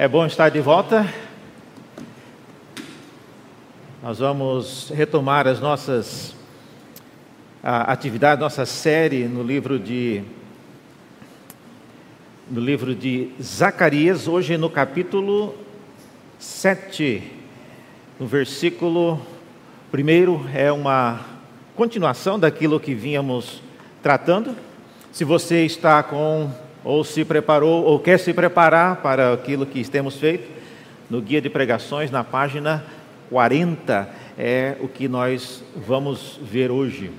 É bom estar de volta. Nós vamos retomar as nossas atividades, nossa série no livro de no livro de Zacarias, hoje no capítulo 7, no versículo primeiro é uma continuação daquilo que vínhamos tratando. Se você está com ou se preparou ou quer se preparar para aquilo que temos feito, no guia de pregações, na página 40, é o que nós vamos ver hoje.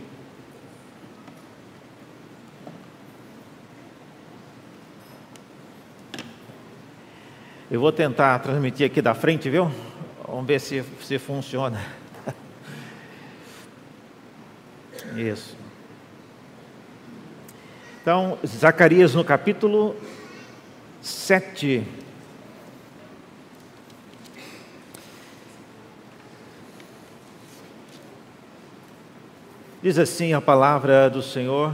Eu vou tentar transmitir aqui da frente, viu? Vamos ver se, se funciona. Isso. Então, Zacarias no capítulo 7. Diz assim a palavra do Senhor.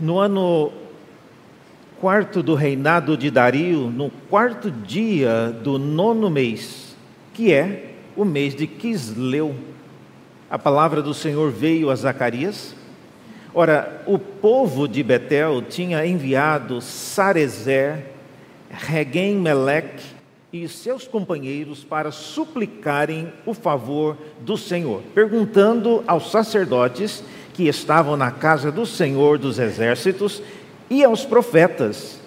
No ano quarto do reinado de Dario, no quarto dia do nono mês, que é o mês de Quisleu, a palavra do Senhor veio a Zacarias. Ora, o povo de Betel tinha enviado Sarezer, Regem Meleque e seus companheiros para suplicarem o favor do Senhor, perguntando aos sacerdotes que estavam na casa do Senhor dos exércitos e aos profetas: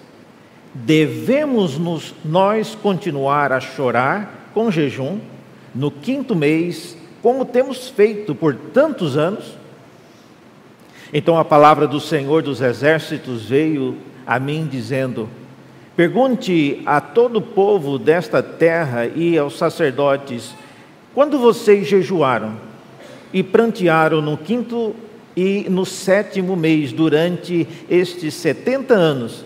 devemos -nos nós continuar a chorar com jejum no quinto mês como temos feito por tantos anos. Então a palavra do Senhor dos Exércitos veio a mim dizendo: Pergunte a todo o povo desta terra e aos sacerdotes: quando vocês jejuaram e prantearam no quinto e no sétimo mês durante estes setenta anos,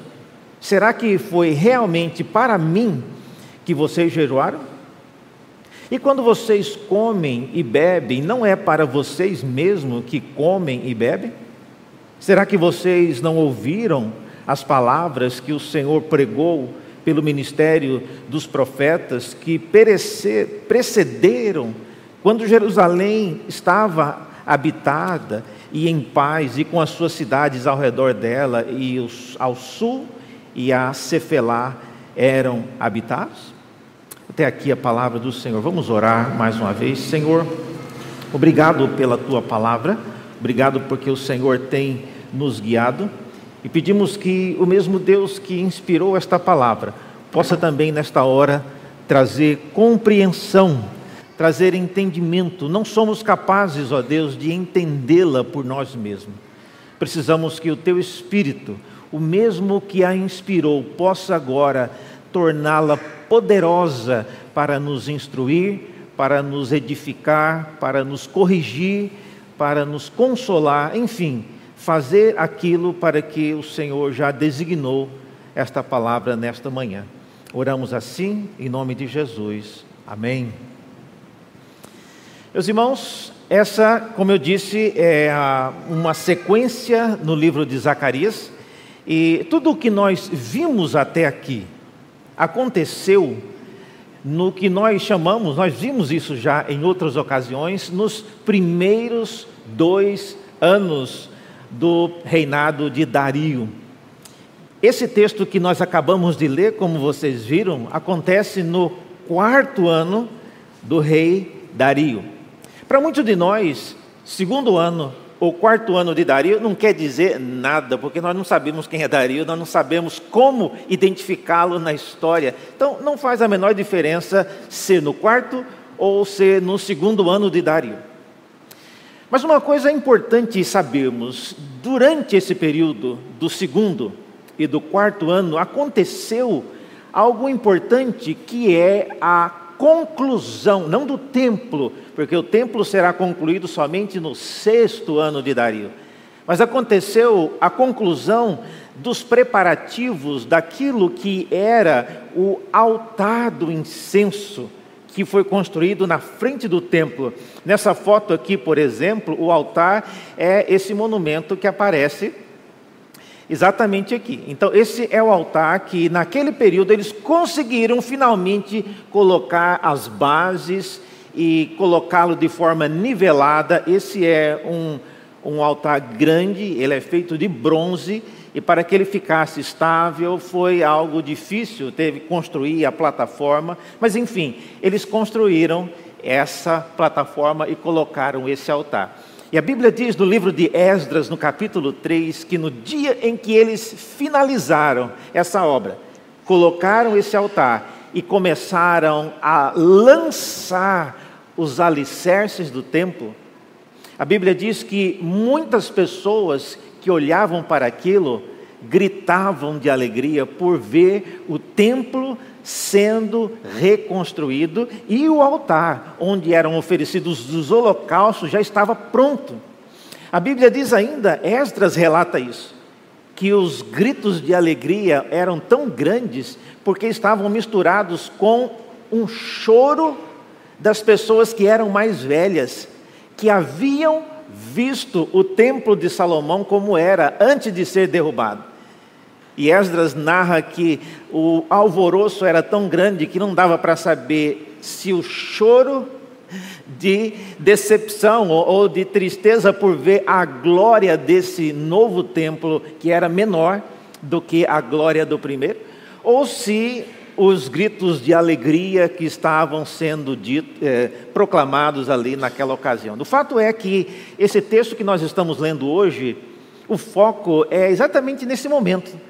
será que foi realmente para mim que vocês jejuaram? E quando vocês comem e bebem, não é para vocês mesmos que comem e bebem? Será que vocês não ouviram as palavras que o Senhor pregou pelo ministério dos profetas que precederam quando Jerusalém estava habitada e em paz e com as suas cidades ao redor dela e os, ao sul e a Cefelá eram habitados? Até aqui a palavra do Senhor. Vamos orar mais uma vez. Senhor, obrigado pela tua palavra, obrigado porque o Senhor tem nos guiado e pedimos que o mesmo Deus que inspirou esta palavra possa também nesta hora trazer compreensão, trazer entendimento. Não somos capazes, ó Deus, de entendê-la por nós mesmos. Precisamos que o teu Espírito, o mesmo que a inspirou, possa agora torná-la poderosa para nos instruir, para nos edificar, para nos corrigir, para nos consolar, enfim, fazer aquilo para que o Senhor já designou esta palavra nesta manhã. Oramos assim, em nome de Jesus. Amém. Meus irmãos, essa, como eu disse, é uma sequência no livro de Zacarias, e tudo o que nós vimos até aqui, aconteceu no que nós chamamos, nós vimos isso já em outras ocasiões, nos primeiros dois anos do reinado de Dario. Esse texto que nós acabamos de ler, como vocês viram, acontece no quarto ano do rei Dario. Para muitos de nós, segundo ano o quarto ano de Dario não quer dizer nada, porque nós não sabemos quem é Dario, nós não sabemos como identificá-lo na história. Então, não faz a menor diferença ser no quarto ou ser no segundo ano de Dario. Mas uma coisa importante sabermos: durante esse período do segundo e do quarto ano, aconteceu algo importante que é a conclusão, não do templo, porque o templo será concluído somente no sexto ano de Dario. Mas aconteceu a conclusão dos preparativos daquilo que era o altar do incenso, que foi construído na frente do templo. Nessa foto aqui, por exemplo, o altar é esse monumento que aparece Exatamente aqui. Então, esse é o altar que, naquele período, eles conseguiram finalmente colocar as bases e colocá-lo de forma nivelada. Esse é um, um altar grande, ele é feito de bronze, e para que ele ficasse estável foi algo difícil, teve que construir a plataforma, mas enfim, eles construíram essa plataforma e colocaram esse altar. E a Bíblia diz no livro de Esdras, no capítulo 3, que no dia em que eles finalizaram essa obra, colocaram esse altar e começaram a lançar os alicerces do templo, a Bíblia diz que muitas pessoas que olhavam para aquilo gritavam de alegria por ver o templo sendo reconstruído e o altar onde eram oferecidos os holocaustos já estava pronto. A Bíblia diz ainda, Esdras relata isso, que os gritos de alegria eram tão grandes porque estavam misturados com um choro das pessoas que eram mais velhas, que haviam visto o templo de Salomão como era antes de ser derrubado. E Esdras narra que o alvoroço era tão grande que não dava para saber se o choro de decepção ou de tristeza por ver a glória desse novo templo, que era menor do que a glória do primeiro, ou se os gritos de alegria que estavam sendo dito, é, proclamados ali naquela ocasião. O fato é que esse texto que nós estamos lendo hoje, o foco é exatamente nesse momento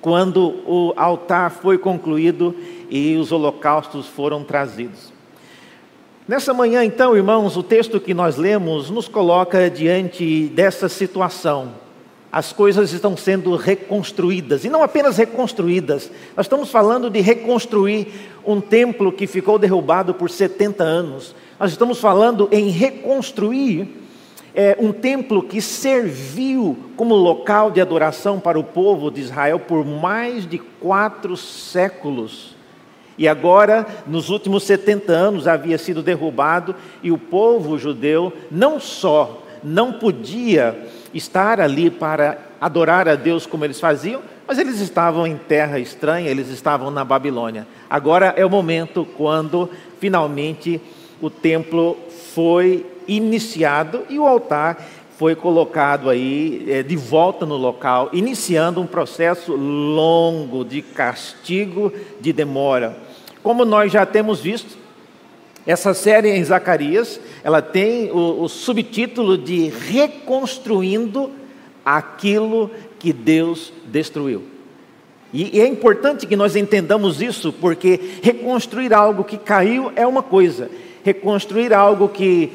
quando o altar foi concluído e os holocaustos foram trazidos. Nessa manhã, então, irmãos, o texto que nós lemos nos coloca diante dessa situação. As coisas estão sendo reconstruídas, e não apenas reconstruídas, nós estamos falando de reconstruir um templo que ficou derrubado por 70 anos, nós estamos falando em reconstruir é, um templo que serviu como local de adoração para o povo de Israel por mais de quatro séculos. E agora, nos últimos 70 anos, havia sido derrubado e o povo judeu não só não podia estar ali para adorar a Deus como eles faziam, mas eles estavam em terra estranha, eles estavam na Babilônia. Agora é o momento quando finalmente o templo foi iniciado e o altar foi colocado aí é, de volta no local, iniciando um processo longo de castigo, de demora. Como nós já temos visto, essa série em Zacarias, ela tem o, o subtítulo de Reconstruindo aquilo que Deus destruiu. E, e é importante que nós entendamos isso, porque reconstruir algo que caiu é uma coisa, reconstruir algo que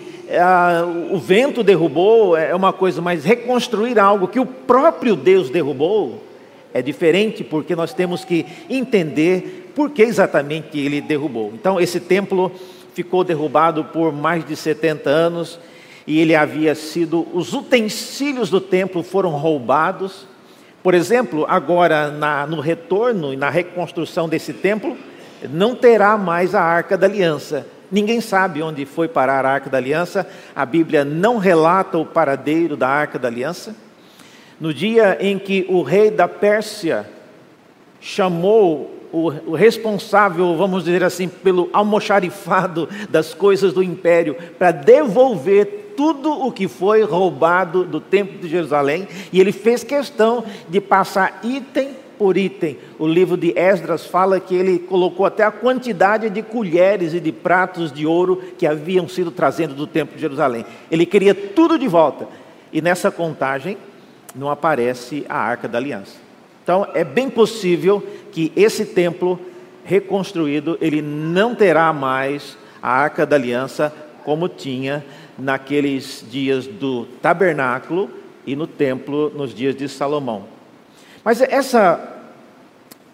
o vento derrubou é uma coisa, mas reconstruir algo que o próprio Deus derrubou é diferente, porque nós temos que entender por que exatamente ele derrubou. Então, esse templo ficou derrubado por mais de 70 anos e ele havia sido, os utensílios do templo foram roubados. Por exemplo, agora na, no retorno e na reconstrução desse templo, não terá mais a arca da aliança, Ninguém sabe onde foi parar a Arca da Aliança, a Bíblia não relata o paradeiro da Arca da Aliança. No dia em que o rei da Pérsia chamou o, responsável, vamos dizer assim, pelo almoxarifado das coisas do império, para devolver tudo o que foi roubado do templo de Jerusalém, e ele fez questão de passar item por item. O livro de Esdras fala que ele colocou até a quantidade de colheres e de pratos de ouro que haviam sido trazendo do templo de Jerusalém. Ele queria tudo de volta. E nessa contagem não aparece a Arca da Aliança. Então é bem possível que esse templo reconstruído, ele não terá mais a Arca da Aliança como tinha naqueles dias do tabernáculo e no templo nos dias de Salomão. Mas essa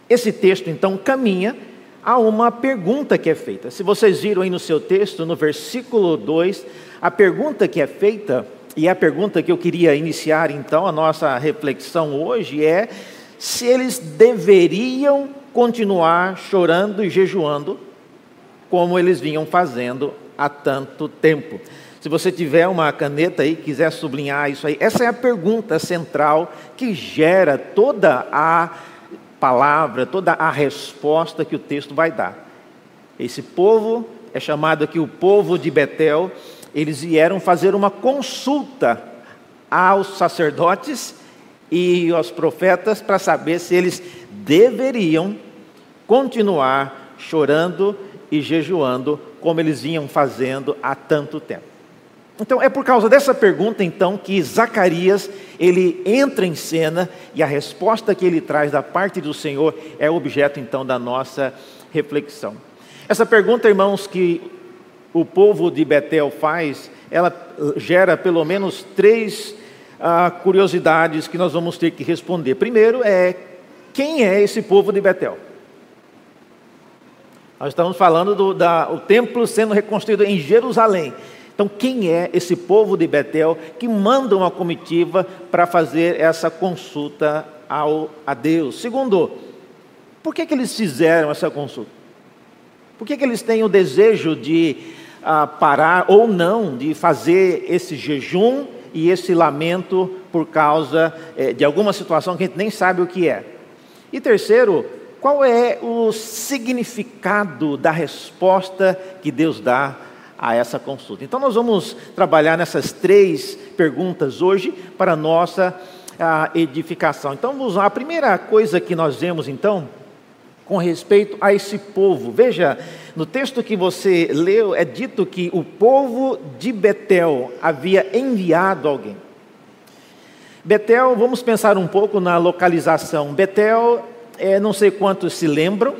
esse texto, então, caminha a uma pergunta que é feita. Se vocês viram aí no seu texto, no versículo 2, a pergunta que é feita, e a pergunta que eu queria iniciar então a nossa reflexão hoje é se eles deveriam continuar chorando e jejuando como eles vinham fazendo há tanto tempo. Se você tiver uma caneta aí, quiser sublinhar isso aí, essa é a pergunta central que gera toda a palavra, toda a resposta que o texto vai dar. Esse povo é chamado aqui o povo de Betel, eles vieram fazer uma consulta aos sacerdotes e aos profetas para saber se eles deveriam continuar chorando e jejuando como eles vinham fazendo há tanto tempo. Então é por causa dessa pergunta então que Zacarias ele entra em cena e a resposta que ele traz da parte do Senhor é objeto então da nossa reflexão. Essa pergunta, irmãos, que o povo de Betel faz, ela gera pelo menos três ah, curiosidades que nós vamos ter que responder. Primeiro é quem é esse povo de Betel? Nós estamos falando do da, o templo sendo reconstruído em Jerusalém. Então, quem é esse povo de Betel que manda uma comitiva para fazer essa consulta ao, a Deus? Segundo, por que, que eles fizeram essa consulta? Por que, que eles têm o desejo de ah, parar ou não de fazer esse jejum e esse lamento por causa eh, de alguma situação que a gente nem sabe o que é? E terceiro, qual é o significado da resposta que Deus dá a essa consulta. Então, nós vamos trabalhar nessas três perguntas hoje para nossa a edificação. Então, vamos lá. A primeira coisa que nós vemos, então, com respeito a esse povo. Veja, no texto que você leu, é dito que o povo de Betel havia enviado alguém. Betel, vamos pensar um pouco na localização. Betel, é, não sei quantos se lembram,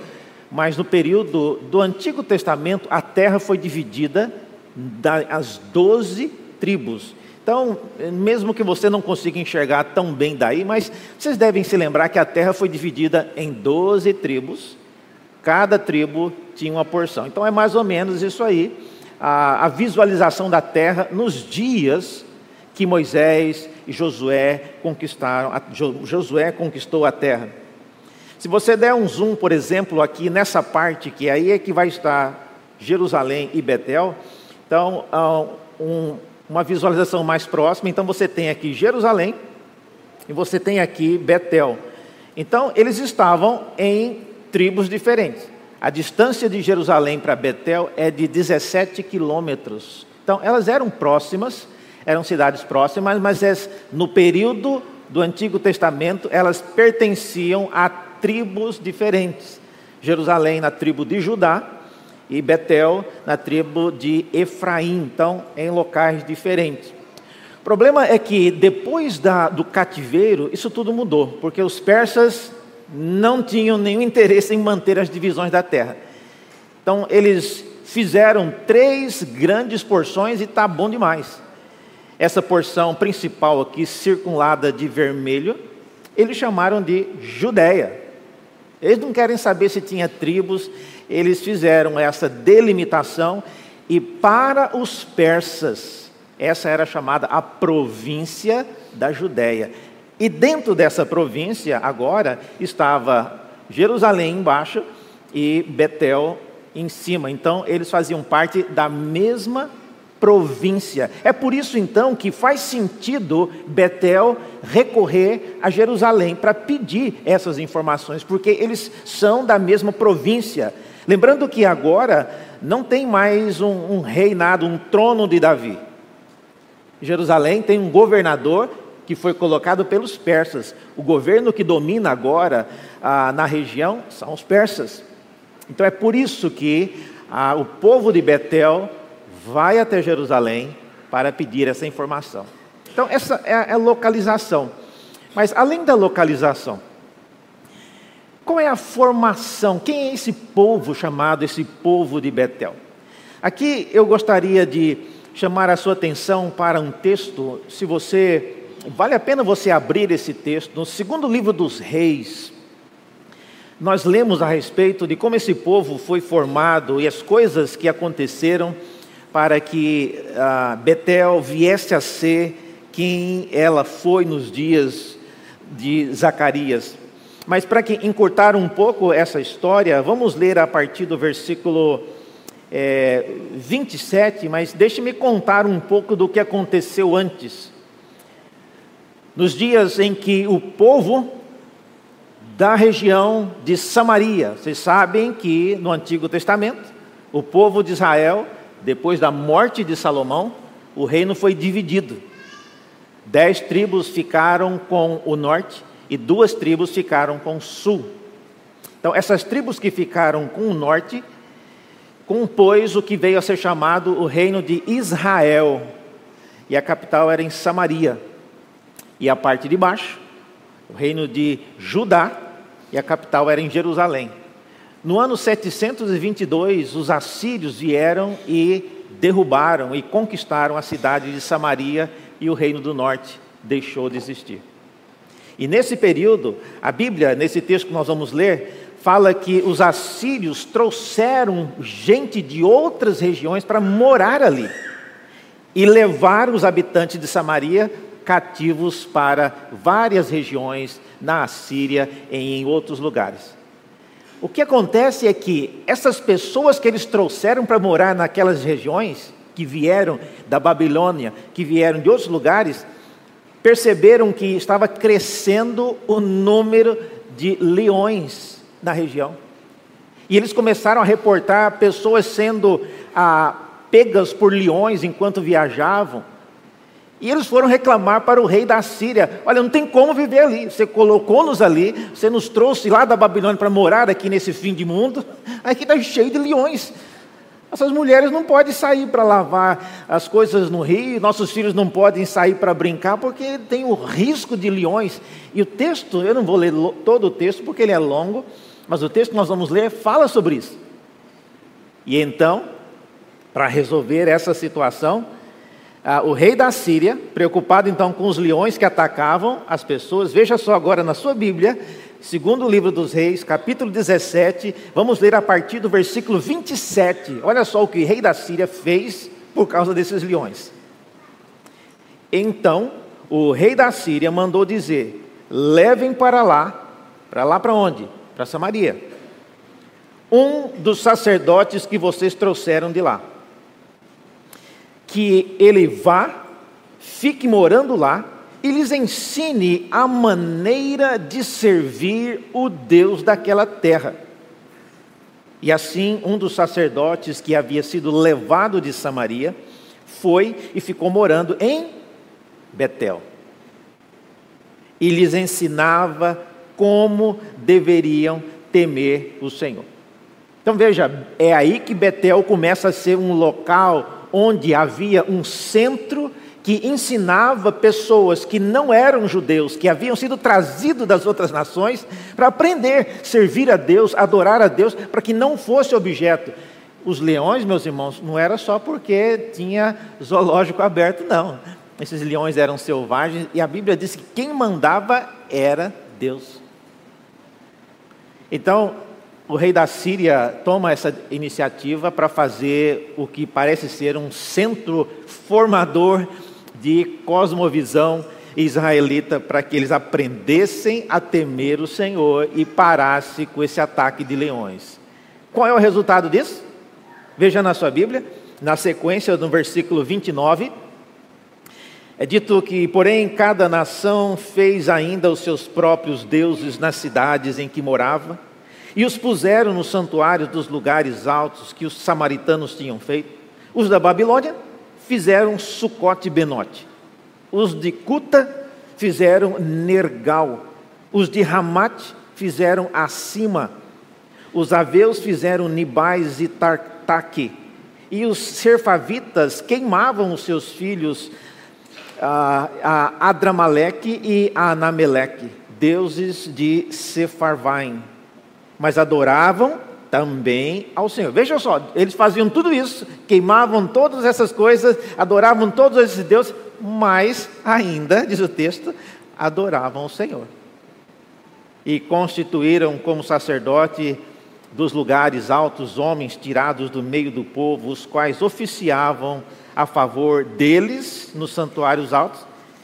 mas no período do Antigo Testamento, a terra foi dividida das doze tribos. Então, mesmo que você não consiga enxergar tão bem daí, mas vocês devem se lembrar que a terra foi dividida em doze tribos, cada tribo tinha uma porção. Então, é mais ou menos isso aí, a, a visualização da terra nos dias que Moisés e Josué conquistaram, Josué conquistou a terra. Se você der um zoom, por exemplo, aqui nessa parte, que aí é que vai estar Jerusalém e Betel, então, um, uma visualização mais próxima, então você tem aqui Jerusalém e você tem aqui Betel. Então, eles estavam em tribos diferentes. A distância de Jerusalém para Betel é de 17 quilômetros. Então, elas eram próximas, eram cidades próximas, mas no período do Antigo Testamento, elas pertenciam a tribos diferentes. Jerusalém na tribo de Judá e Betel na tribo de Efraim, então em locais diferentes. O problema é que depois da, do cativeiro, isso tudo mudou, porque os persas não tinham nenhum interesse em manter as divisões da terra. Então eles fizeram três grandes porções e está bom demais. Essa porção principal aqui, circulada de vermelho, eles chamaram de Judéia. Eles não querem saber se tinha tribos, eles fizeram essa delimitação e para os persas, essa era chamada a província da Judéia. E dentro dessa província, agora, estava Jerusalém embaixo e Betel em cima. Então, eles faziam parte da mesma província. É por isso então que faz sentido Betel recorrer a Jerusalém para pedir essas informações, porque eles são da mesma província. Lembrando que agora não tem mais um, um reinado, um trono de Davi. Jerusalém tem um governador que foi colocado pelos persas. O governo que domina agora ah, na região são os persas. Então é por isso que ah, o povo de Betel vai até Jerusalém para pedir essa informação. Então, essa é a localização. Mas, além da localização, qual é a formação? Quem é esse povo chamado, esse povo de Betel? Aqui eu gostaria de chamar a sua atenção para um texto, se você. Vale a pena você abrir esse texto, no segundo livro dos Reis. Nós lemos a respeito de como esse povo foi formado e as coisas que aconteceram para que ah, Betel viesse a ser quem ela foi nos dias de Zacarias. Mas para encurtar um pouco essa história, vamos ler a partir do versículo é, 27, mas deixe-me contar um pouco do que aconteceu antes. Nos dias em que o povo da região de Samaria, vocês sabem que no Antigo Testamento, o povo de Israel, depois da morte de Salomão, o reino foi dividido. Dez tribos ficaram com o norte e duas tribos ficaram com o sul. Então, essas tribos que ficaram com o norte compôs o que veio a ser chamado o reino de Israel. E a capital era em Samaria. E a parte de baixo, o reino de Judá, e a capital era em Jerusalém. No ano 722, os assírios vieram e derrubaram e conquistaram a cidade de Samaria e o reino do norte deixou de existir. E nesse período, a Bíblia, nesse texto que nós vamos ler, fala que os assírios trouxeram gente de outras regiões para morar ali e levar os habitantes de Samaria cativos para várias regiões na Assíria e em outros lugares. O que acontece é que essas pessoas que eles trouxeram para morar naquelas regiões, que vieram da Babilônia, que vieram de outros lugares, perceberam que estava crescendo o número de leões na região. E eles começaram a reportar pessoas sendo ah, pegas por leões enquanto viajavam. E eles foram reclamar para o rei da Síria: Olha, não tem como viver ali. Você colocou-nos ali, você nos trouxe lá da Babilônia para morar aqui nesse fim de mundo. Aqui está cheio de leões. Essas mulheres não podem sair para lavar as coisas no rio, nossos filhos não podem sair para brincar, porque tem o risco de leões. E o texto, eu não vou ler todo o texto porque ele é longo, mas o texto que nós vamos ler fala sobre isso. E então, para resolver essa situação, ah, o rei da Síria, preocupado então com os leões que atacavam as pessoas, veja só agora na sua Bíblia, Segundo o livro dos Reis, capítulo 17, vamos ler a partir do versículo 27. Olha só o que o rei da Síria fez por causa desses leões. Então, o rei da Síria mandou dizer: levem para lá, para lá para onde? Para Samaria. Um dos sacerdotes que vocês trouxeram de lá. Que ele vá, fique morando lá e lhes ensine a maneira de servir o Deus daquela terra. E assim, um dos sacerdotes que havia sido levado de Samaria foi e ficou morando em Betel. E lhes ensinava como deveriam temer o Senhor. Então veja, é aí que Betel começa a ser um local onde havia um centro que ensinava pessoas que não eram judeus, que haviam sido trazidos das outras nações, para aprender, servir a Deus, adorar a Deus, para que não fosse objeto. Os leões, meus irmãos, não era só porque tinha zoológico aberto, não. Esses leões eram selvagens e a Bíblia diz que quem mandava era Deus. Então, o rei da Síria toma essa iniciativa para fazer o que parece ser um centro formador de cosmovisão israelita para que eles aprendessem a temer o Senhor e parasse com esse ataque de leões. Qual é o resultado disso? Veja na sua Bíblia, na sequência do versículo 29, é dito que, porém, cada nação fez ainda os seus próprios deuses nas cidades em que morava, e os puseram nos santuários dos lugares altos que os samaritanos tinham feito. Os da Babilônia fizeram Sucote Benote. Os de Cuta fizeram Nergal. Os de Ramat fizeram Acima. Os aveus fizeram Nibais e Tartaque. E os serfavitas queimavam os seus filhos a, Adramaleque e a Anameleque, deuses de Sefarvaim. Mas adoravam também ao Senhor. Veja só, eles faziam tudo isso, queimavam todas essas coisas, adoravam todos esses deuses, mas ainda, diz o texto, adoravam o Senhor. E constituíram como sacerdote dos lugares altos homens tirados do meio do povo, os quais oficiavam a favor deles nos santuários altos,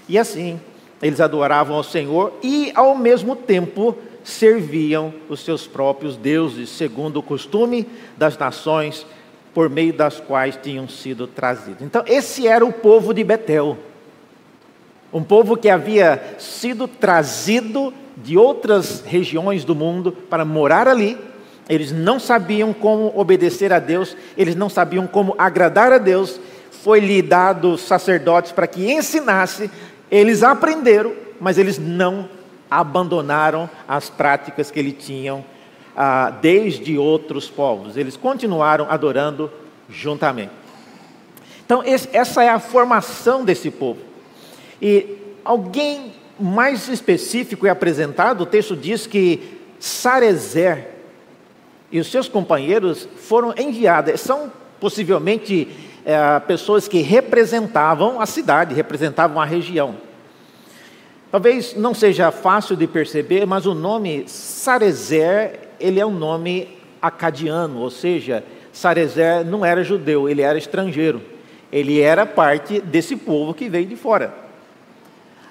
e assim eles adoravam ao Senhor e ao mesmo tempo serviam os seus próprios deuses, segundo o costume das nações por meio das quais tinham sido trazidos. Então, esse era o povo de Betel. Um povo que havia sido trazido de outras regiões do mundo para morar ali. Eles não sabiam como obedecer a Deus, eles não sabiam como agradar a Deus. Foi-lhe dado sacerdotes para que ensinasse. Eles aprenderam, mas eles não abandonaram as práticas que eles tinham ah, desde outros povos. Eles continuaram adorando juntamente. Então, esse, essa é a formação desse povo. E alguém mais específico é apresentado, o texto diz que Sarezer e os seus companheiros foram enviados, são possivelmente é, pessoas que representavam a cidade, representavam a região. Talvez não seja fácil de perceber, mas o nome Sarezer, ele é um nome acadiano, ou seja, Sarezer não era judeu, ele era estrangeiro. Ele era parte desse povo que veio de fora.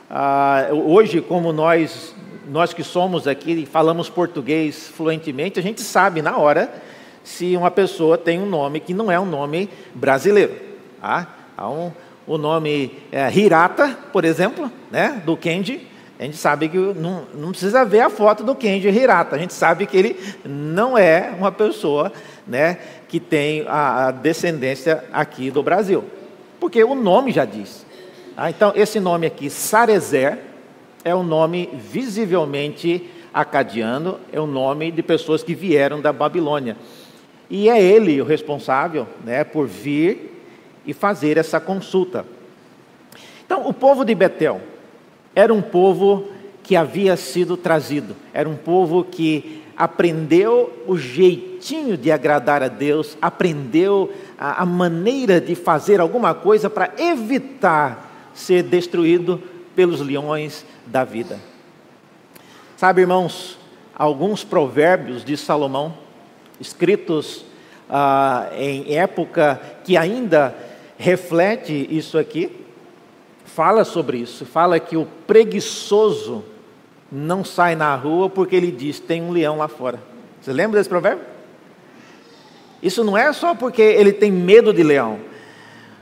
Ah, hoje, como nós, nós que somos aqui e falamos português fluentemente, a gente sabe na hora se uma pessoa tem um nome que não é um nome brasileiro. Tá? Há um, o nome é, Hirata, por exemplo, né, do Kenji, a gente sabe que não, não precisa ver a foto do Kenji Hirata, a gente sabe que ele não é uma pessoa né, que tem a, a descendência aqui do Brasil, porque o nome já diz. Ah, então, esse nome aqui, Sarezer, é um nome visivelmente acadiano, é um nome de pessoas que vieram da Babilônia. E é ele o responsável né, por vir e fazer essa consulta. Então, o povo de Betel era um povo que havia sido trazido, era um povo que aprendeu o jeitinho de agradar a Deus, aprendeu a, a maneira de fazer alguma coisa para evitar ser destruído pelos leões da vida. Sabe, irmãos, alguns provérbios de Salomão, escritos ah, em época que ainda reflete isso aqui, fala sobre isso, fala que o preguiçoso não sai na rua porque ele diz: tem um leão lá fora. Você lembra desse provérbio? Isso não é só porque ele tem medo de leão.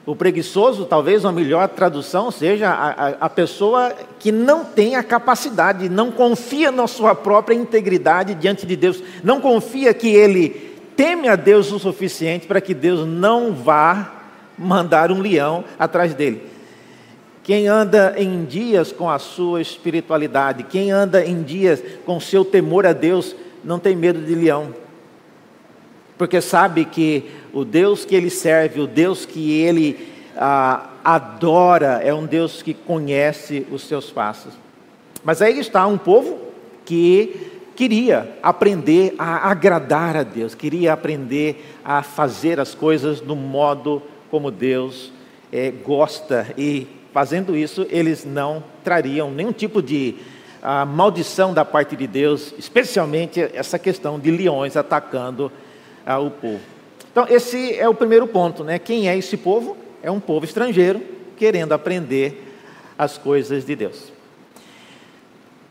O preguiçoso, talvez uma melhor tradução seja a, a, a, pessoa que não tem a capacidade, não confia na sua própria integridade diante de Deus, não confia que ele teme a Deus o suficiente para que Deus não vá mandar um leão atrás dele. Quem anda em dias com a sua espiritualidade, quem anda em dias com seu temor a Deus, não tem medo de leão, porque sabe que o Deus que ele serve, o Deus que ele ah, adora, é um Deus que conhece os seus passos. Mas aí está um povo que queria aprender a agradar a Deus, queria aprender a fazer as coisas do modo como Deus é, gosta, e fazendo isso, eles não trariam nenhum tipo de ah, maldição da parte de Deus, especialmente essa questão de leões atacando ao povo. Então, esse é o primeiro ponto, né? Quem é esse povo? É um povo estrangeiro querendo aprender as coisas de Deus.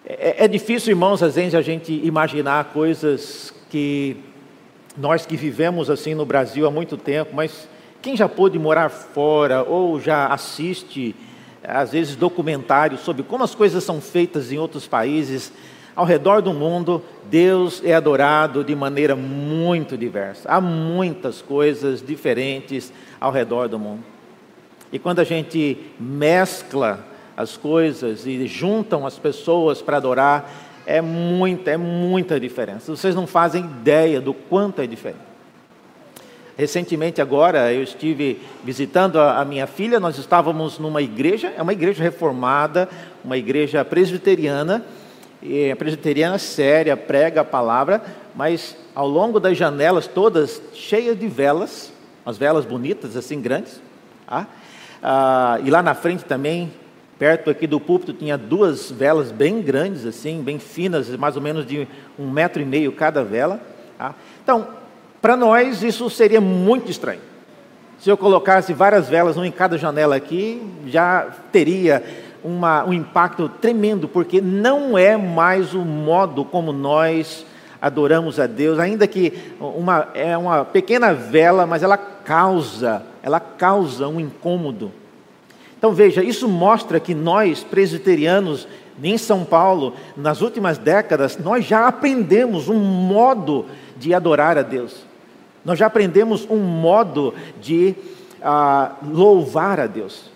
É, é difícil, irmãos, às vezes a gente imaginar coisas que nós que vivemos assim no Brasil há muito tempo, mas quem já pôde morar fora ou já assiste, às vezes, documentários sobre como as coisas são feitas em outros países, ao redor do mundo, Deus é adorado de maneira muito diversa. Há muitas coisas diferentes ao redor do mundo. E quando a gente mescla as coisas e juntam as pessoas para adorar, é muita, é muita diferença. Vocês não fazem ideia do quanto é diferente. Recentemente, agora, eu estive visitando a, minha filha. Nós estávamos numa igreja, é uma igreja reformada, uma igreja presbiteriana, e a presbiteriana séria, prega a palavra, mas ao longo das janelas todas cheias de velas, umas velas bonitas, assim, grandes. Tá? Ah, e lá na frente também, perto aqui do púlpito, tinha duas velas bem grandes, assim, bem finas, mais ou menos de um metro e meio cada vela. Tá? Então, para nós isso seria muito estranho. Se eu colocasse várias velas, uma em cada janela aqui, já teria uma, um impacto tremendo, porque não é mais o modo como nós adoramos a Deus, ainda que uma, é uma pequena vela, mas ela causa, ela causa um incômodo. Então veja, isso mostra que nós presbiterianos em São Paulo, nas últimas décadas, nós já aprendemos um modo de adorar a Deus. Nós já aprendemos um modo de uh, louvar a Deus.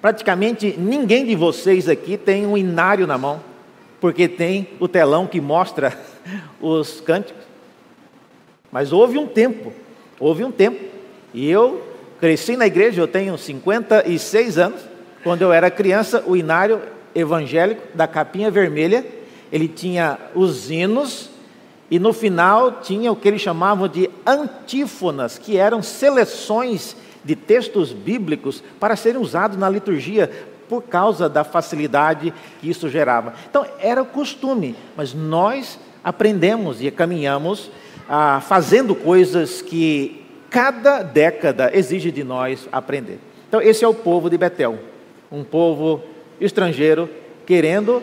Praticamente ninguém de vocês aqui tem um inário na mão, porque tem o telão que mostra os cânticos. Mas houve um tempo, houve um tempo, e eu cresci na igreja, eu tenho 56 anos. Quando eu era criança, o inário evangélico da capinha vermelha, ele tinha os hinos e no final tinha o que eles chamavam de antífonas, que eram seleções de textos bíblicos para serem usados na liturgia por causa da facilidade que isso gerava. Então era costume, mas nós aprendemos e caminhamos ah, fazendo coisas que cada década exige de nós aprender. Então esse é o povo de Betel, um povo estrangeiro querendo,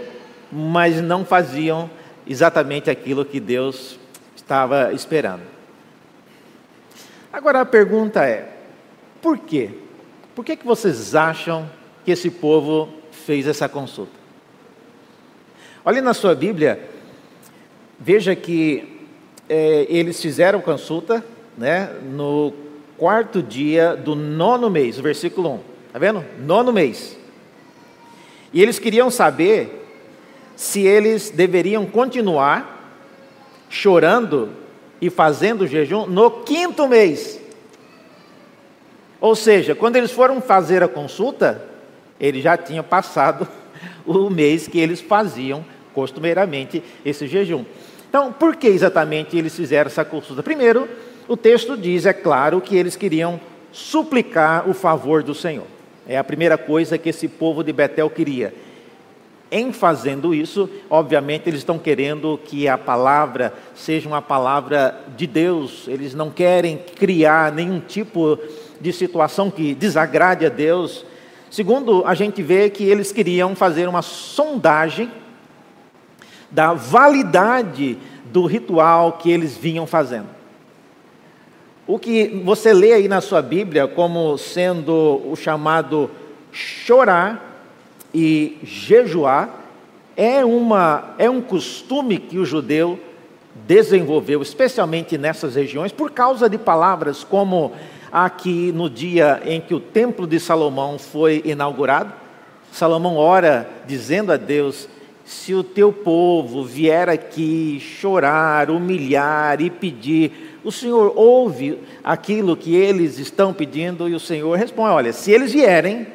mas não faziam exatamente aquilo que Deus estava esperando. Agora a pergunta é: por quê? Por que, que vocês acham que esse povo fez essa consulta? Olhe na sua Bíblia, veja que é, eles fizeram consulta né, no quarto dia do nono mês, versículo 1. Está vendo? Nono mês. E eles queriam saber se eles deveriam continuar chorando e fazendo jejum no quinto mês. Ou seja, quando eles foram fazer a consulta, ele já tinha passado o mês que eles faziam costumeiramente esse jejum. Então, por que exatamente eles fizeram essa consulta? Primeiro, o texto diz, é claro, que eles queriam suplicar o favor do Senhor. É a primeira coisa que esse povo de Betel queria. Em fazendo isso, obviamente, eles estão querendo que a palavra seja uma palavra de Deus, eles não querem criar nenhum tipo de situação que desagrade a Deus. Segundo, a gente vê que eles queriam fazer uma sondagem da validade do ritual que eles vinham fazendo. O que você lê aí na sua Bíblia como sendo o chamado chorar e jejuar é, uma, é um costume que o judeu desenvolveu, especialmente nessas regiões, por causa de palavras como aqui no dia em que o templo de Salomão foi inaugurado. Salomão ora dizendo a Deus: se o teu povo vier aqui chorar, humilhar e pedir o Senhor ouve aquilo que eles estão pedindo e o Senhor responde: olha, se eles vierem,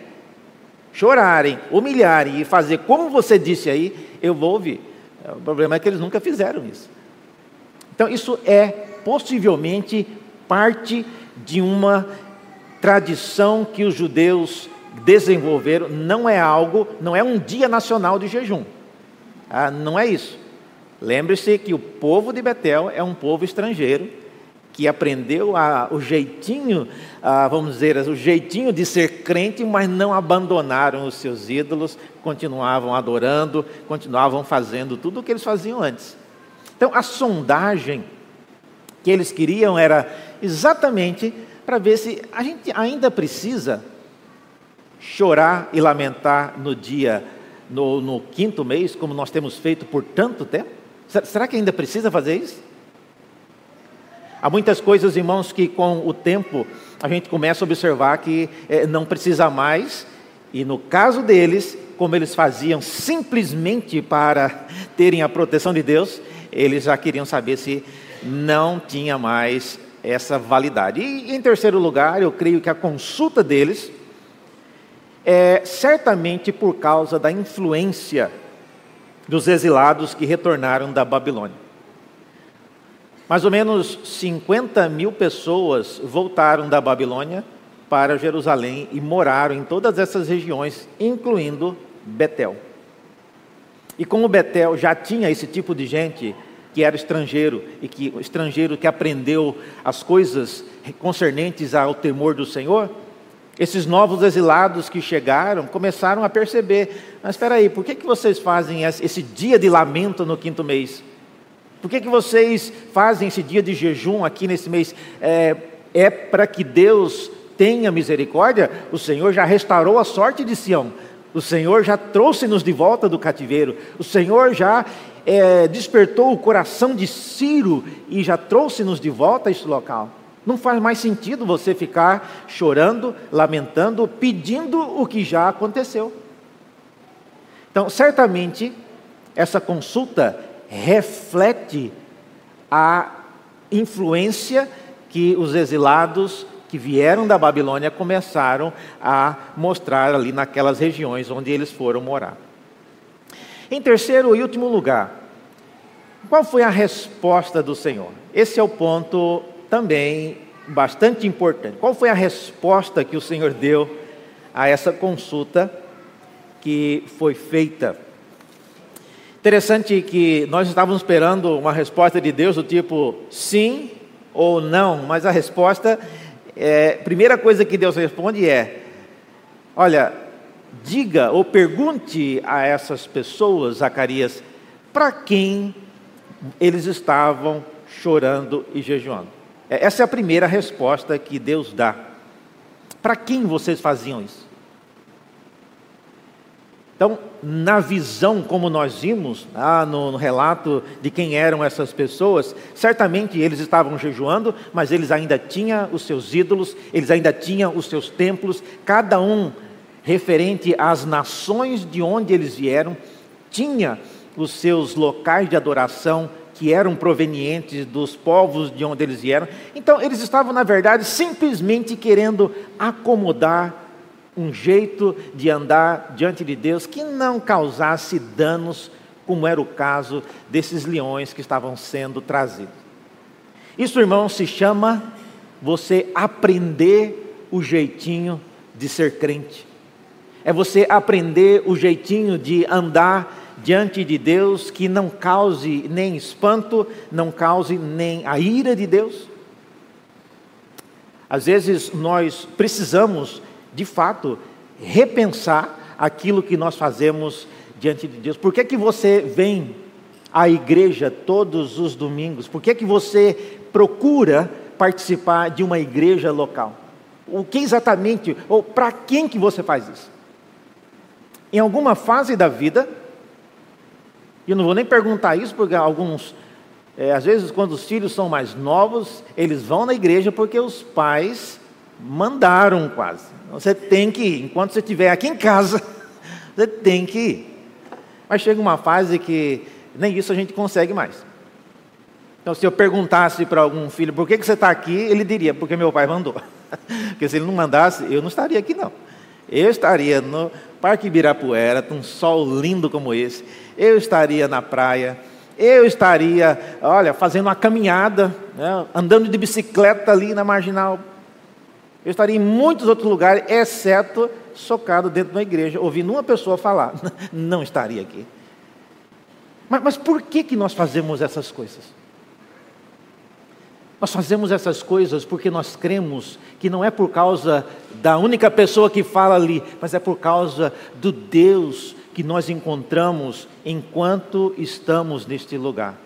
chorarem, humilharem e fazer como você disse aí, eu vou ouvir. O problema é que eles nunca fizeram isso. Então, isso é possivelmente parte de uma tradição que os judeus desenvolveram, não é algo, não é um dia nacional de jejum. Ah, não é isso. Lembre-se que o povo de Betel é um povo estrangeiro que aprendeu a, o jeitinho, a, vamos dizer, o jeitinho de ser crente, mas não abandonaram os seus ídolos, continuavam adorando, continuavam fazendo tudo o que eles faziam antes. Então, a sondagem que eles queriam era exatamente para ver se a gente ainda precisa chorar e lamentar no dia, no, no quinto mês, como nós temos feito por tanto tempo. Será que ainda precisa fazer isso? Há muitas coisas, irmãos, que com o tempo a gente começa a observar que é, não precisa mais, e no caso deles, como eles faziam simplesmente para terem a proteção de Deus, eles já queriam saber se não tinha mais essa validade. E em terceiro lugar, eu creio que a consulta deles é certamente por causa da influência dos exilados que retornaram da Babilônia. Mais ou menos 50 mil pessoas voltaram da Babilônia para Jerusalém e moraram em todas essas regiões, incluindo Betel. E como Betel já tinha esse tipo de gente que era estrangeiro e que estrangeiro que aprendeu as coisas concernentes ao temor do Senhor, esses novos exilados que chegaram começaram a perceber: mas espera aí, por que, que vocês fazem esse dia de lamento no quinto mês? Por que, que vocês fazem esse dia de jejum aqui nesse mês? É, é para que Deus tenha misericórdia, o Senhor já restaurou a sorte de Sião, o Senhor já trouxe-nos de volta do cativeiro, o Senhor já é, despertou o coração de Ciro e já trouxe-nos de volta a este local. Não faz mais sentido você ficar chorando, lamentando, pedindo o que já aconteceu. Então, certamente, essa consulta reflete a influência que os exilados que vieram da Babilônia começaram a mostrar ali naquelas regiões onde eles foram morar. Em terceiro e último lugar, qual foi a resposta do Senhor? Esse é o ponto também bastante importante. Qual foi a resposta que o Senhor deu a essa consulta que foi feita? Interessante que nós estávamos esperando uma resposta de Deus do tipo sim ou não, mas a resposta, é, primeira coisa que Deus responde é: olha, diga ou pergunte a essas pessoas, Zacarias, para quem eles estavam chorando e jejuando. É, essa é a primeira resposta que Deus dá. Para quem vocês faziam isso? Então, na visão, como nós vimos ah, no, no, relato de quem eram essas pessoas, certamente eles estavam jejuando, mas eles ainda tinham os seus ídolos, eles ainda tinham os seus templos, cada um referente às nações de onde eles vieram, tinha os seus locais de adoração que eram provenientes dos povos de onde eles vieram. Então, eles estavam, na verdade, simplesmente querendo acomodar um jeito de andar diante de Deus que não causasse danos, como era o caso desses leões que estavam sendo trazidos. Isso, irmão, se chama você aprender o jeitinho de ser crente. É você aprender o jeitinho de andar diante de Deus que não cause nem espanto, não cause nem a ira de Deus. Às vezes nós precisamos de fato, repensar aquilo que nós fazemos diante de Deus. Por que, que você vem à igreja todos os domingos? Por que, que você procura participar de uma igreja local? O que exatamente, ou para quem que você faz isso? Em alguma fase da vida, e eu não vou nem perguntar isso, porque alguns, é, às vezes, quando os filhos são mais novos, eles vão na igreja porque os pais mandaram quase. Você tem que ir. Enquanto você estiver aqui em casa, você tem que ir. Mas chega uma fase que nem isso a gente consegue mais. Então, se eu perguntasse para algum filho por que, que você está aqui, ele diria, porque meu pai mandou. porque se ele não mandasse, eu não estaria aqui não. Eu estaria no Parque Ibirapuera, com um sol lindo como esse. Eu estaria na praia. Eu estaria, olha, fazendo uma caminhada, né, andando de bicicleta ali na marginal eu estaria em muitos outros lugares, exceto socado dentro da igreja, ouvindo uma pessoa falar. Não estaria aqui. Mas, mas por que, que nós fazemos essas coisas? Nós fazemos essas coisas porque nós cremos que não é por causa da única pessoa que fala ali, mas é por causa do Deus que nós encontramos enquanto estamos neste lugar.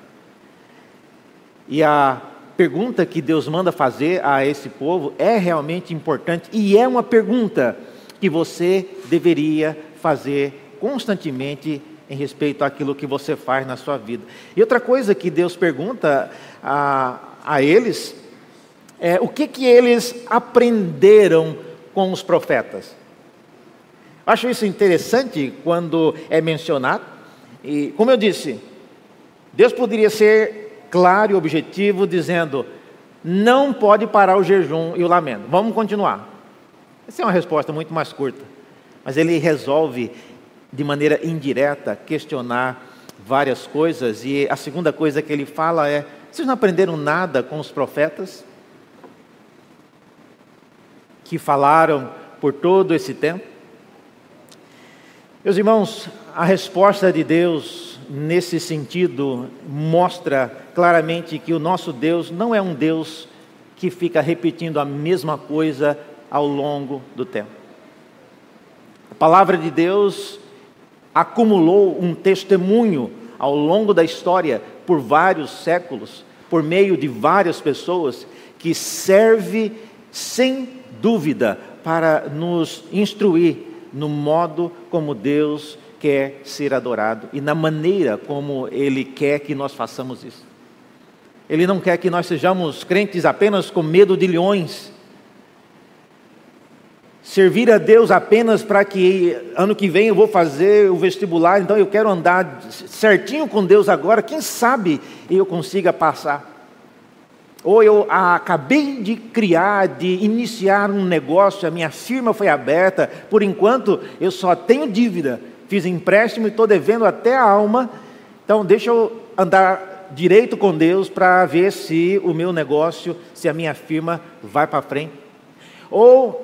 E a pergunta que Deus manda fazer a esse povo é realmente importante e é uma pergunta que você deveria fazer constantemente em respeito àquilo que você faz na sua vida. E outra coisa que Deus pergunta a, a eles é o que, que eles aprenderam com os profetas. Acho isso interessante quando é mencionado. E, como eu disse, Deus poderia ser claro e objetivo, dizendo: não pode parar o jejum e o lamento. Vamos continuar. Essa é uma resposta muito mais curta, mas ele resolve de maneira indireta questionar várias coisas. E a segunda coisa que ele fala é: vocês não aprenderam nada com os profetas que falaram por todo esse tempo? Meus irmãos, a resposta de Deus nesse sentido, mostra claramente que o nosso Deus não é um Deus que fica repetindo a mesma coisa ao longo do tempo. A palavra de Deus acumulou um testemunho ao longo da história por vários séculos, por meio de várias pessoas, que serve sem dúvida para nos instruir no modo como Deus quer ser adorado e na maneira como Ele quer que nós façamos isso. Ele não quer que nós sejamos crentes apenas com medo de leões, servir a Deus apenas para que ano que vem eu vou fazer o vestibular, então eu quero andar certinho com Deus agora, quem sabe eu consiga passar. Ou eu acabei de criar, de iniciar um negócio, a minha firma foi aberta, por enquanto eu só tenho dívida, fiz empréstimo e estou devendo até a alma, então deixa eu andar direito com Deus para ver se o meu negócio, se a minha firma vai para frente. Ou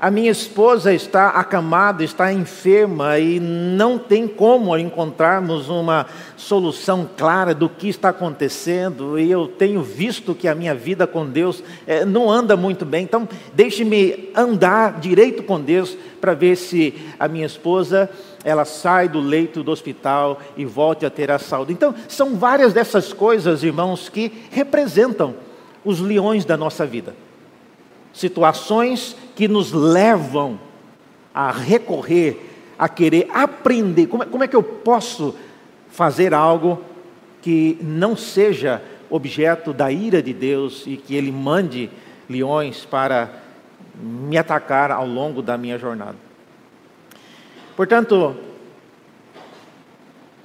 a minha esposa está acamada, está enferma e não tem como encontrarmos uma solução clara do que está acontecendo, e eu tenho visto que a minha vida com Deus é, não anda muito bem, então deixe-me andar direito com Deus para ver se a minha esposa ela sai do leito do hospital e volte a ter a saúde. Então, são várias dessas coisas, irmãos, que representam os leões da nossa vida. Situações que nos levam a recorrer, a querer aprender. Como é, como é que eu posso fazer algo que não seja objeto da ira de Deus e que Ele mande leões para me atacar ao longo da minha jornada? Portanto,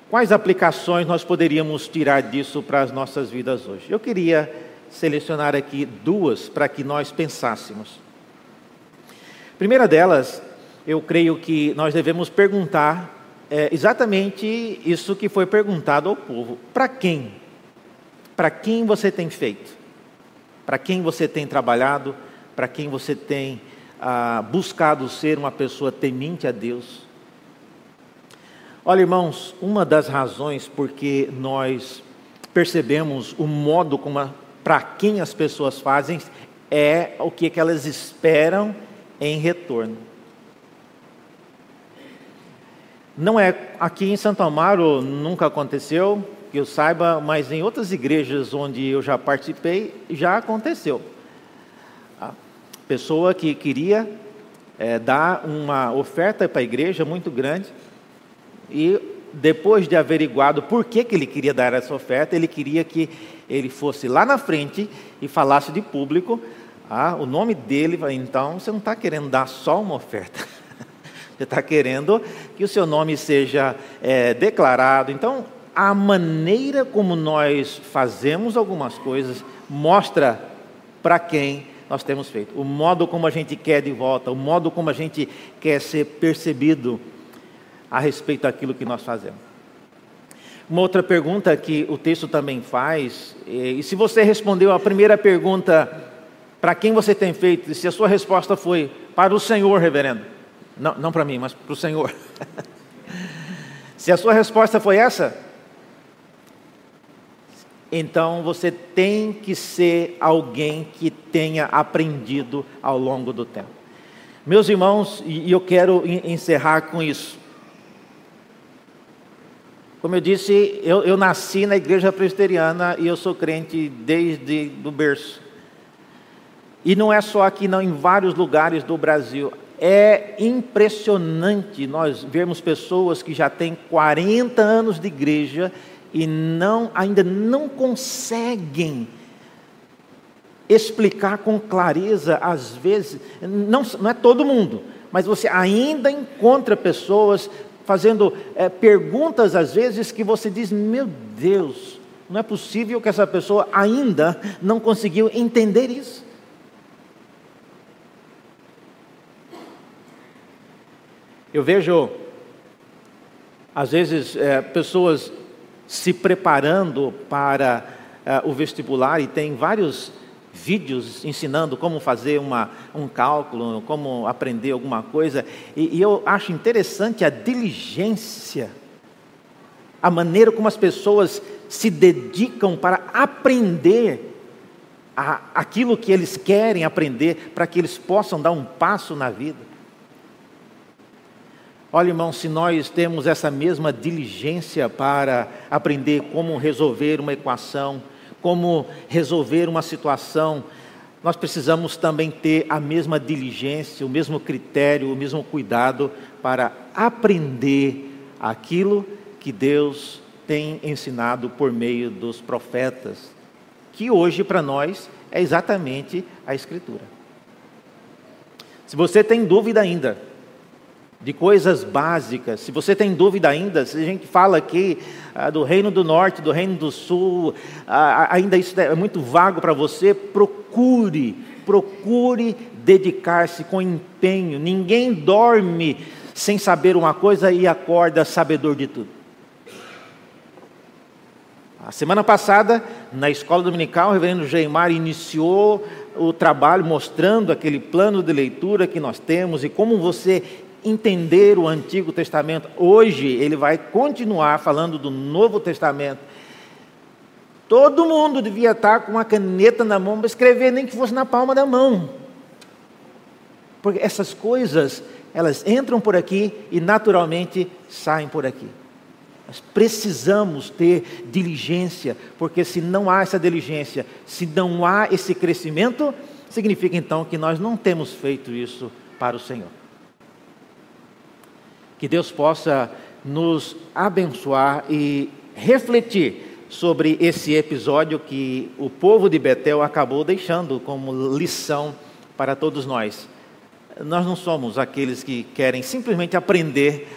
quais aplicações nós poderíamos tirar disso para as nossas vidas hoje? Eu queria selecionar aqui duas para que nós pensássemos. Primeira delas, eu creio que nós devemos perguntar é, exatamente isso que foi perguntado ao povo: para quem? Para quem você tem feito? Para quem você tem trabalhado? Para quem você tem ah, buscado ser uma pessoa temente a Deus? Olha, irmãos, uma das razões porque nós percebemos o modo como para quem as pessoas fazem é o que, que elas esperam em retorno. Não é aqui em Santo Amaro, nunca aconteceu, que eu saiba, mas em outras igrejas onde eu já participei, já aconteceu. A pessoa que queria é, dar uma oferta para a igreja muito grande e depois de averiguado por que, que ele queria dar essa oferta, ele queria que ele fosse lá na frente e falasse de público ah, o nome dele. Então, você não está querendo dar só uma oferta, você está querendo que o seu nome seja é, declarado. Então, a maneira como nós fazemos algumas coisas mostra para quem nós temos feito, o modo como a gente quer de volta, o modo como a gente quer ser percebido a respeito daquilo que nós fazemos. Uma outra pergunta que o texto também faz, e se você respondeu a primeira pergunta, para quem você tem feito, e se a sua resposta foi para o Senhor, reverendo, não, não para mim, mas para o Senhor. se a sua resposta foi essa, então você tem que ser alguém que tenha aprendido ao longo do tempo. Meus irmãos, e eu quero encerrar com isso. Como eu disse, eu, eu nasci na igreja presbiteriana e eu sou crente desde o berço. E não é só aqui, não, em vários lugares do Brasil. É impressionante nós vermos pessoas que já têm 40 anos de igreja e não, ainda não conseguem explicar com clareza, às vezes, não, não é todo mundo, mas você ainda encontra pessoas fazendo é, perguntas às vezes que você diz: meu Deus, não é possível que essa pessoa ainda não conseguiu entender isso. Eu vejo, às vezes, é, pessoas se preparando para é, o vestibular e tem vários vídeos ensinando como fazer uma, um cálculo, como aprender alguma coisa, e, e eu acho interessante a diligência, a maneira como as pessoas se dedicam para aprender aquilo que eles querem aprender, para que eles possam dar um passo na vida. Olha, irmão, se nós temos essa mesma diligência para aprender como resolver uma equação, como resolver uma situação, nós precisamos também ter a mesma diligência, o mesmo critério, o mesmo cuidado para aprender aquilo que Deus tem ensinado por meio dos profetas, que hoje para nós é exatamente a Escritura. Se você tem dúvida ainda de coisas básicas, se você tem dúvida ainda, se a gente fala aqui ah, do Reino do Norte, do Reino do Sul, ah, ainda isso é muito vago para você, procure, procure dedicar-se com empenho. Ninguém dorme sem saber uma coisa e acorda sabedor de tudo. A semana passada, na escola dominical, o reverendo Geimar iniciou o trabalho mostrando aquele plano de leitura que nós temos e como você entender o Antigo Testamento. Hoje ele vai continuar falando do Novo Testamento. Todo mundo devia estar com uma caneta na mão para escrever, nem que fosse na palma da mão. Porque essas coisas, elas entram por aqui e naturalmente saem por aqui. Nós precisamos ter diligência, porque se não há essa diligência, se não há esse crescimento, significa então que nós não temos feito isso para o Senhor. Que Deus possa nos abençoar e refletir sobre esse episódio que o povo de Betel acabou deixando como lição para todos nós. Nós não somos aqueles que querem simplesmente aprender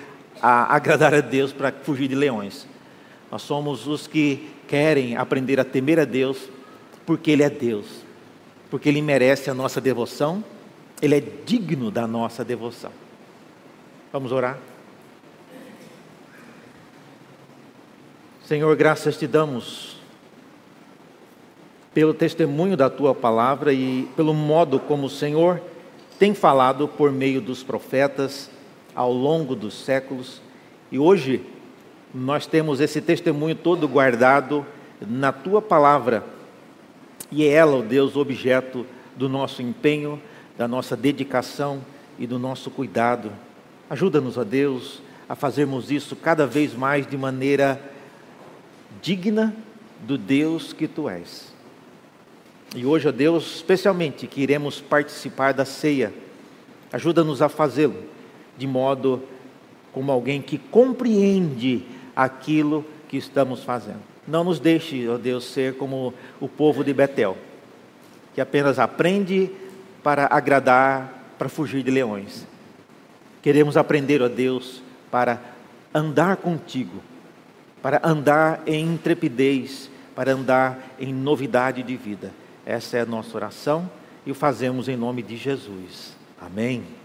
a agradar a Deus para fugir de leões. Nós somos os que querem aprender a temer a Deus, porque Ele é Deus, porque Ele merece a nossa devoção, Ele é digno da nossa devoção. Vamos orar? Senhor, graças te damos pelo testemunho da tua palavra e pelo modo como o Senhor tem falado por meio dos profetas ao longo dos séculos. E hoje nós temos esse testemunho todo guardado na tua palavra. E é ela, ó Deus, objeto do nosso empenho, da nossa dedicação e do nosso cuidado. Ajuda-nos, ó Deus, a fazermos isso cada vez mais de maneira digna do Deus que tu és. E hoje, ó Deus, especialmente que iremos participar da ceia, ajuda-nos a fazê-lo de modo como alguém que compreende aquilo que estamos fazendo. Não nos deixe, ó Deus, ser como o povo de Betel, que apenas aprende para agradar, para fugir de leões. Queremos aprender, ó Deus, para andar contigo, para andar em intrepidez, para andar em novidade de vida. Essa é a nossa oração e o fazemos em nome de Jesus. Amém.